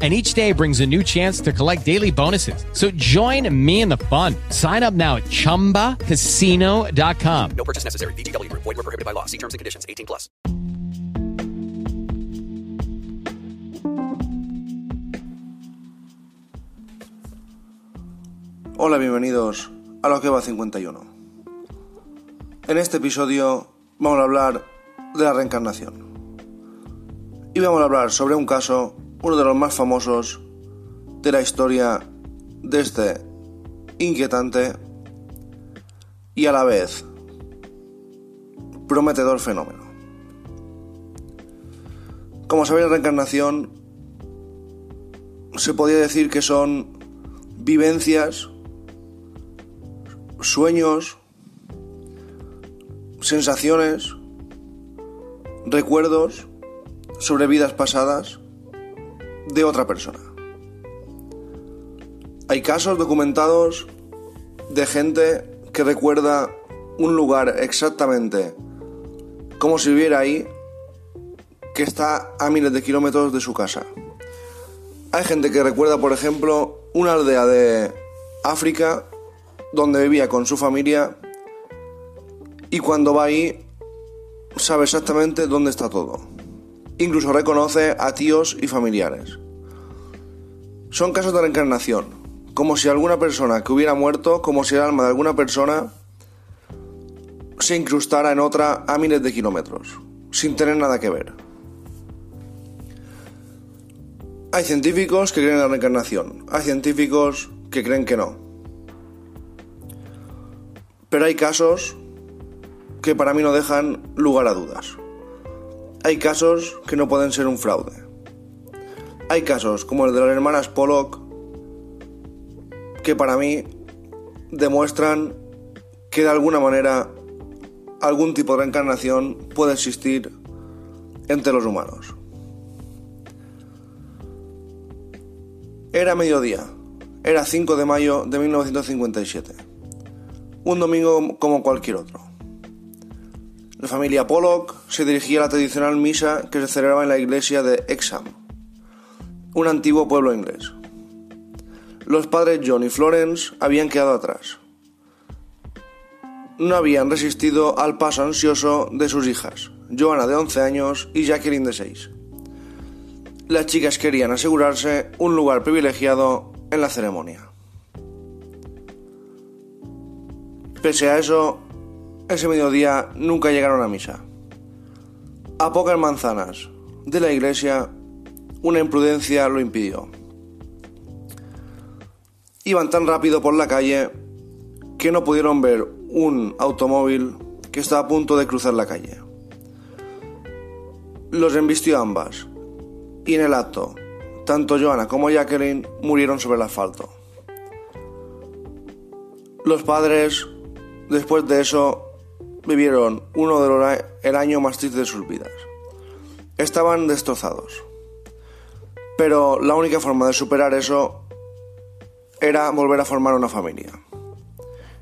and each day brings a new chance to collect daily bonuses. So join me in the fun. Sign up now at ChumbaCasino.com. No purchase necessary. VGW. Void were prohibited by law. See terms and conditions. 18 plus. Hola, bienvenidos a lo que va 51. En este episodio vamos a hablar de la reencarnación. Y vamos a hablar sobre un caso, uno de los más famosos de la historia de este inquietante y a la vez prometedor fenómeno. Como sabéis, la reencarnación se podría decir que son vivencias, sueños, sensaciones, recuerdos sobre vidas pasadas de otra persona. Hay casos documentados de gente que recuerda un lugar exactamente como si viviera ahí, que está a miles de kilómetros de su casa. Hay gente que recuerda, por ejemplo, una aldea de África donde vivía con su familia y cuando va ahí sabe exactamente dónde está todo. Incluso reconoce a tíos y familiares. Son casos de reencarnación, como si alguna persona que hubiera muerto, como si el alma de alguna persona se incrustara en otra a miles de kilómetros, sin tener nada que ver. Hay científicos que creen en la reencarnación, hay científicos que creen que no. Pero hay casos que para mí no dejan lugar a dudas. Hay casos que no pueden ser un fraude. Hay casos como el de las hermanas Pollock que para mí demuestran que de alguna manera algún tipo de reencarnación puede existir entre los humanos. Era mediodía, era 5 de mayo de 1957, un domingo como cualquier otro. La familia Pollock se dirigía a la tradicional misa que se celebraba en la iglesia de Exham, un antiguo pueblo inglés. Los padres John y Florence habían quedado atrás. No habían resistido al paso ansioso de sus hijas, Joanna de 11 años y Jacqueline de 6. Las chicas querían asegurarse un lugar privilegiado en la ceremonia. Pese a eso, ese mediodía nunca llegaron a misa. A pocas manzanas de la iglesia, una imprudencia lo impidió. Iban tan rápido por la calle que no pudieron ver un automóvil que estaba a punto de cruzar la calle. Los embistió ambas y en el acto, tanto Joanna como Jacqueline murieron sobre el asfalto. Los padres, después de eso, vivieron uno de los el año más triste de sus vidas. Estaban destrozados. Pero la única forma de superar eso era volver a formar una familia.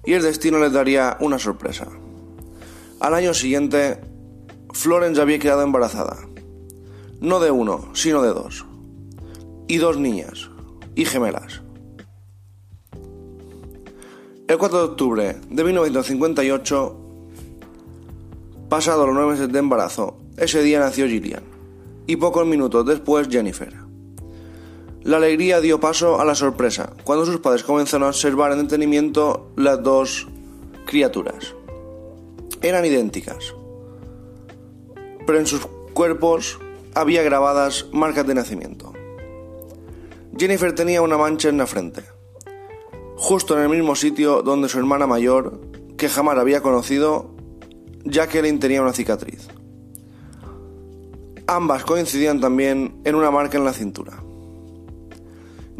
Y el destino les daría una sorpresa. Al año siguiente, Florence había quedado embarazada. No de uno, sino de dos. Y dos niñas, y gemelas. El 4 de octubre de 1958, pasado los nueve meses de embarazo, ese día nació Gillian, y pocos minutos después Jennifer. La alegría dio paso a la sorpresa cuando sus padres comenzaron a observar en detenimiento las dos criaturas. Eran idénticas. pero en sus cuerpos había grabadas marcas de nacimiento. Jennifer tenía una mancha en la frente, justo en el mismo sitio donde su hermana mayor, que jamás había conocido, Jacqueline tenía una cicatriz. Ambas coincidían también en una marca en la cintura.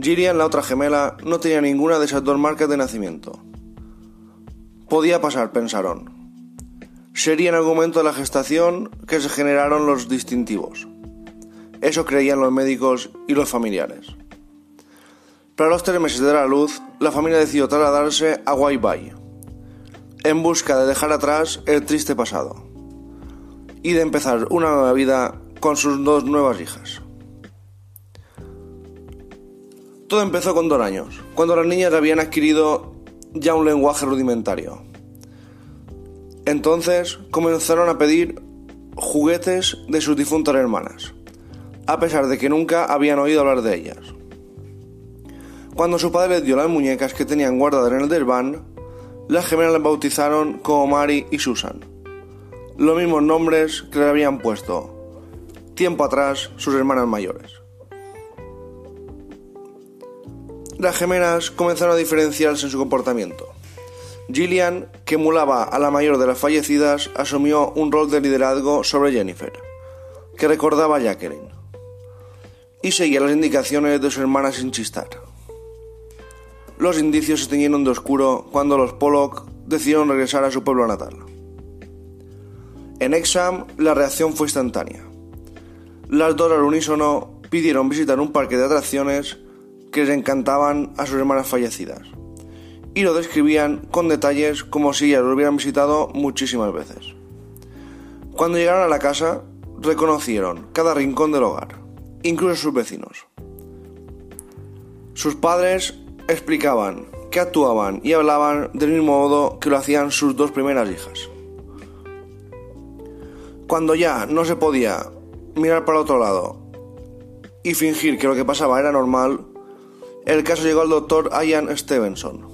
Gillian, la otra gemela, no tenía ninguna de esas dos marcas de nacimiento. Podía pasar, pensaron. Sería en algún momento de la gestación que se generaron los distintivos. Eso creían los médicos y los familiares. Para los tres meses de la luz, la familia decidió trasladarse a White en busca de dejar atrás el triste pasado y de empezar una nueva vida con sus dos nuevas hijas. Todo empezó con dos años, cuando las niñas habían adquirido ya un lenguaje rudimentario. Entonces comenzaron a pedir juguetes de sus difuntas hermanas, a pesar de que nunca habían oído hablar de ellas. Cuando su padre les dio las muñecas que tenían guardadas en el desván, las gemelas las bautizaron como Mary y Susan, los mismos nombres que le habían puesto tiempo atrás sus hermanas mayores. Las gemelas comenzaron a diferenciarse en su comportamiento. Gillian, que emulaba a la mayor de las fallecidas, asumió un rol de liderazgo sobre Jennifer, que recordaba a Jacqueline, y seguía las indicaciones de su hermana sin chistar. Los indicios se teñieron de oscuro cuando los Pollock decidieron regresar a su pueblo natal. En Exham la reacción fue instantánea. Las dos al unísono pidieron visitar un parque de atracciones que les encantaban a sus hermanas fallecidas y lo describían con detalles como si ellas lo hubieran visitado muchísimas veces. Cuando llegaron a la casa, reconocieron cada rincón del hogar, incluso sus vecinos. Sus padres explicaban que actuaban y hablaban del mismo modo que lo hacían sus dos primeras hijas. Cuando ya no se podía mirar para otro lado y fingir que lo que pasaba era normal, el caso llegó al doctor Ian Stevenson,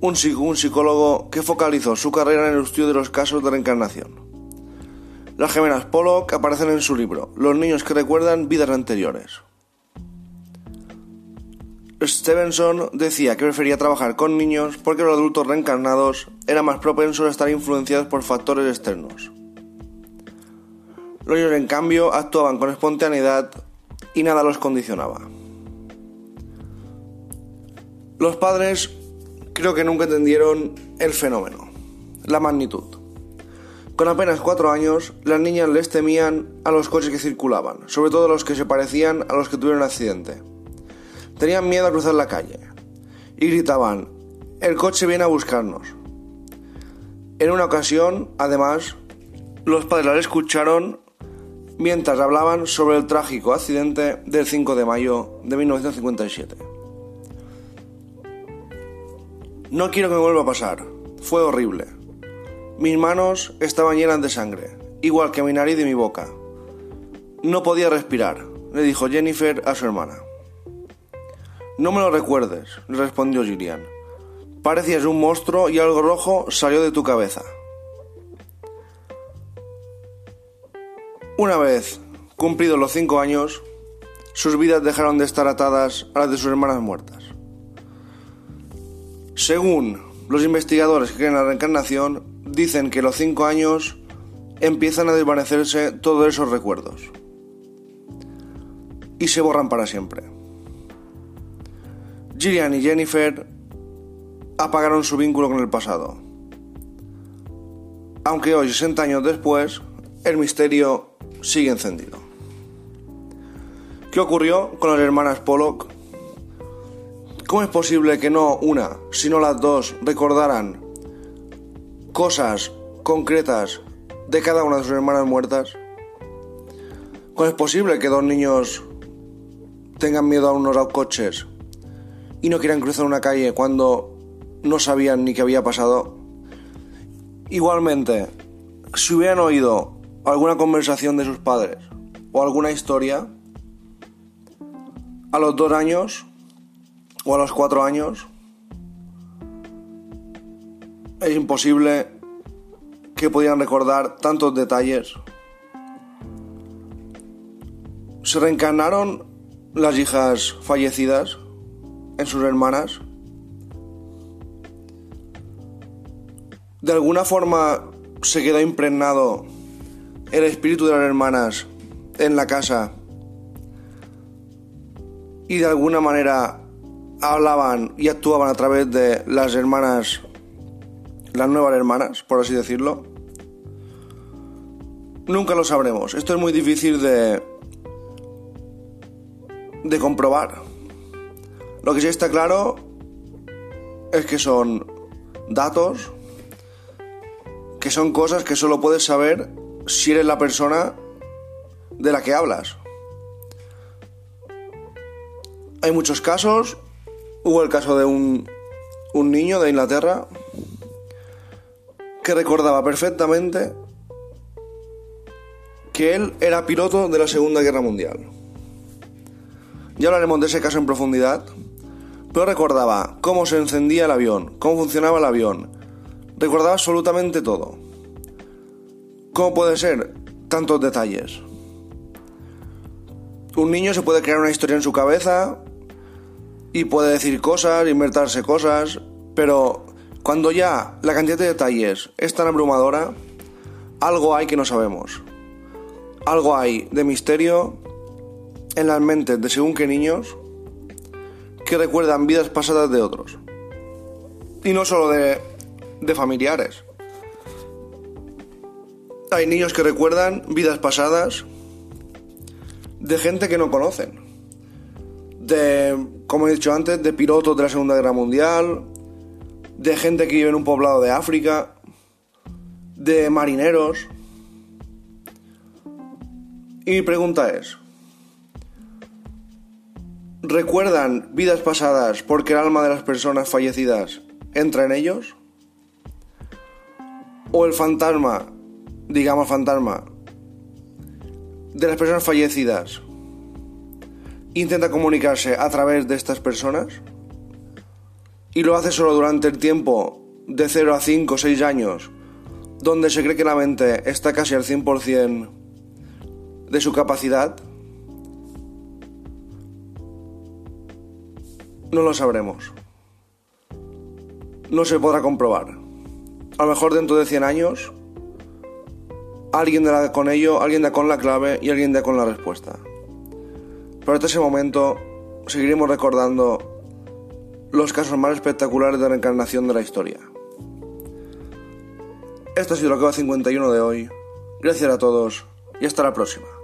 un, psicólogo que focalizó su carrera en el estudio de los casos de reencarnación. Las gemelas Pollock aparecen en su libro, Los niños que recuerdan vidas anteriores. Stevenson decía que prefería trabajar con niños porque los adultos reencarnados eran más propensos a estar influenciados por factores externos. Los niños, en cambio, actuaban con espontaneidad y nada los condicionaba. Los padres creo que nunca entendieron el fenómeno, la magnitud. Con apenas cuatro años, las niñas les temían a los coches que circulaban, sobre todo los que se parecían a los que tuvieron accidente. Tenían miedo a cruzar la calle y gritaban, el coche viene a buscarnos. En una ocasión, además, los padres las escucharon mientras hablaban sobre el trágico accidente del 5 de mayo de 1957. No quiero que me vuelva a pasar. Fue horrible. Mis manos estaban llenas de sangre, igual que mi nariz y mi boca. No podía respirar, le dijo Jennifer a su hermana. No me lo recuerdes, respondió Gillian. Parecías un monstruo y algo rojo salió de tu cabeza. Una vez cumplidos los cinco años, sus vidas dejaron de estar atadas a las de sus hermanas muertas. Según los investigadores que creen en la reencarnación, dicen que los cinco años empiezan a desvanecerse todos esos recuerdos y se borran para siempre. Gillian y Jennifer apagaron su vínculo con el pasado. Aunque hoy, 60 años después, el misterio sigue encendido. ¿Qué ocurrió con las hermanas Pollock? ¿Cómo es posible que no una, sino las dos recordaran cosas concretas de cada una de sus hermanas muertas? ¿Cómo es posible que dos niños tengan miedo a unos coches y no quieran cruzar una calle cuando no sabían ni qué había pasado? Igualmente, si hubieran oído alguna conversación de sus padres o alguna historia, a los dos años o a los cuatro años, es imposible que pudieran recordar tantos detalles ¿Se reencarnaron las hijas fallecidas en sus hermanas? ¿De alguna forma se quedó impregnado el espíritu de las hermanas en la casa y de alguna manera hablaban y actuaban a través de las hermanas, las nuevas hermanas, por así decirlo? Nunca lo sabremos. Esto es muy difícil de, de comprobar. Lo que sí está claro es que son datos, que son cosas que solo puedes saber si eres la persona de la que hablas. Hay muchos casos. Hubo el caso de un, un niño de Inglaterra que recordaba perfectamente que él era piloto de la Segunda Guerra Mundial. Ya hablaremos de ese caso en profundidad, pero recordaba cómo se encendía el avión, cómo funcionaba el avión, recordaba absolutamente todo. ¿Cómo puede ser tantos detalles? Un niño se puede crear una historia en su cabeza y puede decir cosas, inventarse cosas, pero cuando ya la cantidad de detalles es tan abrumadora, algo hay que no sabemos. Algo hay de misterio en las mentes de según qué niños que recuerdan vidas pasadas de otros. Y no solo de, de familiares. Hay niños que recuerdan vidas pasadas de gente que no conocen. De, como he dicho antes, de pilotos de la Segunda Guerra Mundial, de gente que vive en un poblado de África, de marineros. Y mi pregunta es, ¿recuerdan vidas pasadas porque el alma de las personas fallecidas entra en ellos? ¿O el fantasma, digamos fantasma, de las personas fallecidas intenta comunicarse a través de estas personas y lo hace solo durante el tiempo de 0 a 5 o 6 años, donde se cree que la mente está casi al 100% de su capacidad, no lo sabremos. No se podrá comprobar. A lo mejor dentro de 100 años, alguien da con ello, alguien da con la clave y alguien da con la respuesta. Pero hasta ese momento seguiremos recordando los casos más espectaculares de reencarnación de la historia. Esto ha sido lo que va 51 de hoy. Gracias a todos y hasta la próxima.